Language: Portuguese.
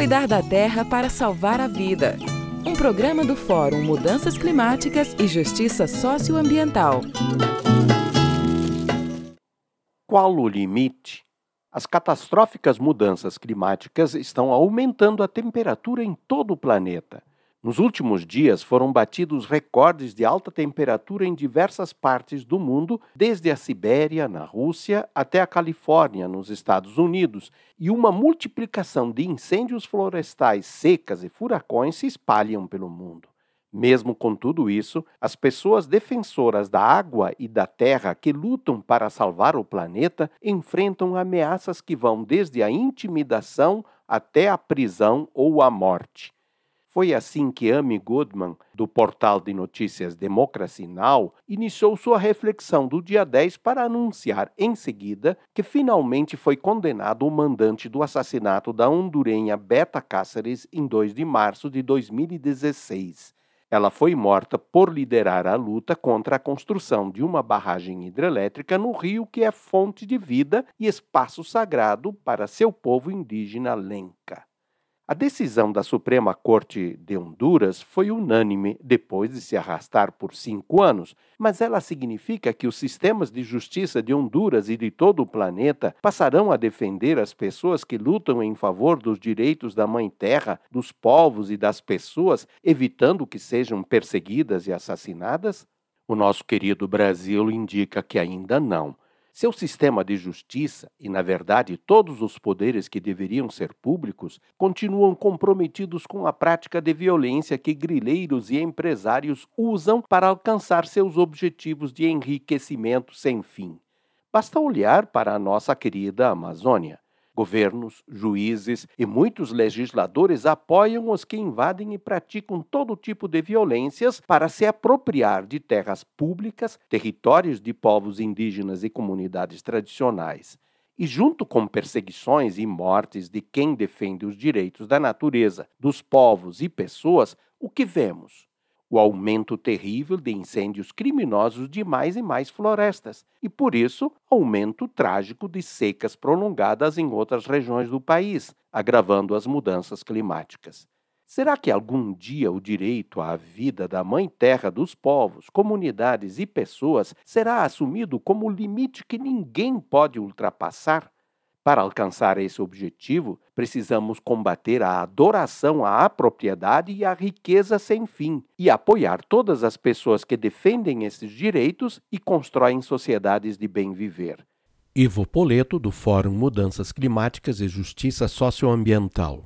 Cuidar da Terra para Salvar a Vida. Um programa do Fórum Mudanças Climáticas e Justiça Socioambiental. Qual o limite? As catastróficas mudanças climáticas estão aumentando a temperatura em todo o planeta. Nos últimos dias foram batidos recordes de alta temperatura em diversas partes do mundo, desde a Sibéria, na Rússia, até a Califórnia, nos Estados Unidos, e uma multiplicação de incêndios florestais secas e furacões se espalham pelo mundo. Mesmo com tudo isso, as pessoas defensoras da água e da terra que lutam para salvar o planeta enfrentam ameaças que vão desde a intimidação até a prisão ou a morte. Foi assim que Amy Goodman, do portal de notícias Democracy Now!, iniciou sua reflexão do dia 10 para anunciar em seguida que finalmente foi condenado o mandante do assassinato da hondurenha Beta Cáceres em 2 de março de 2016. Ela foi morta por liderar a luta contra a construção de uma barragem hidrelétrica no rio que é fonte de vida e espaço sagrado para seu povo indígena Lenca. A decisão da Suprema Corte de Honduras foi unânime depois de se arrastar por cinco anos, mas ela significa que os sistemas de justiça de Honduras e de todo o planeta passarão a defender as pessoas que lutam em favor dos direitos da Mãe Terra, dos povos e das pessoas, evitando que sejam perseguidas e assassinadas? O nosso querido Brasil indica que ainda não. Seu sistema de justiça, e na verdade todos os poderes que deveriam ser públicos, continuam comprometidos com a prática de violência que grileiros e empresários usam para alcançar seus objetivos de enriquecimento sem fim. Basta olhar para a nossa querida Amazônia. Governos, juízes e muitos legisladores apoiam os que invadem e praticam todo tipo de violências para se apropriar de terras públicas, territórios de povos indígenas e comunidades tradicionais. E, junto com perseguições e mortes de quem defende os direitos da natureza, dos povos e pessoas, o que vemos? O aumento terrível de incêndios criminosos de mais e mais florestas, e por isso, aumento trágico de secas prolongadas em outras regiões do país, agravando as mudanças climáticas. Será que algum dia o direito à vida da Mãe Terra dos povos, comunidades e pessoas será assumido como limite que ninguém pode ultrapassar? Para alcançar esse objetivo, precisamos combater a adoração à propriedade e à riqueza sem fim e apoiar todas as pessoas que defendem esses direitos e constroem sociedades de bem viver. Ivo Poleto, do Fórum Mudanças Climáticas e Justiça Socioambiental.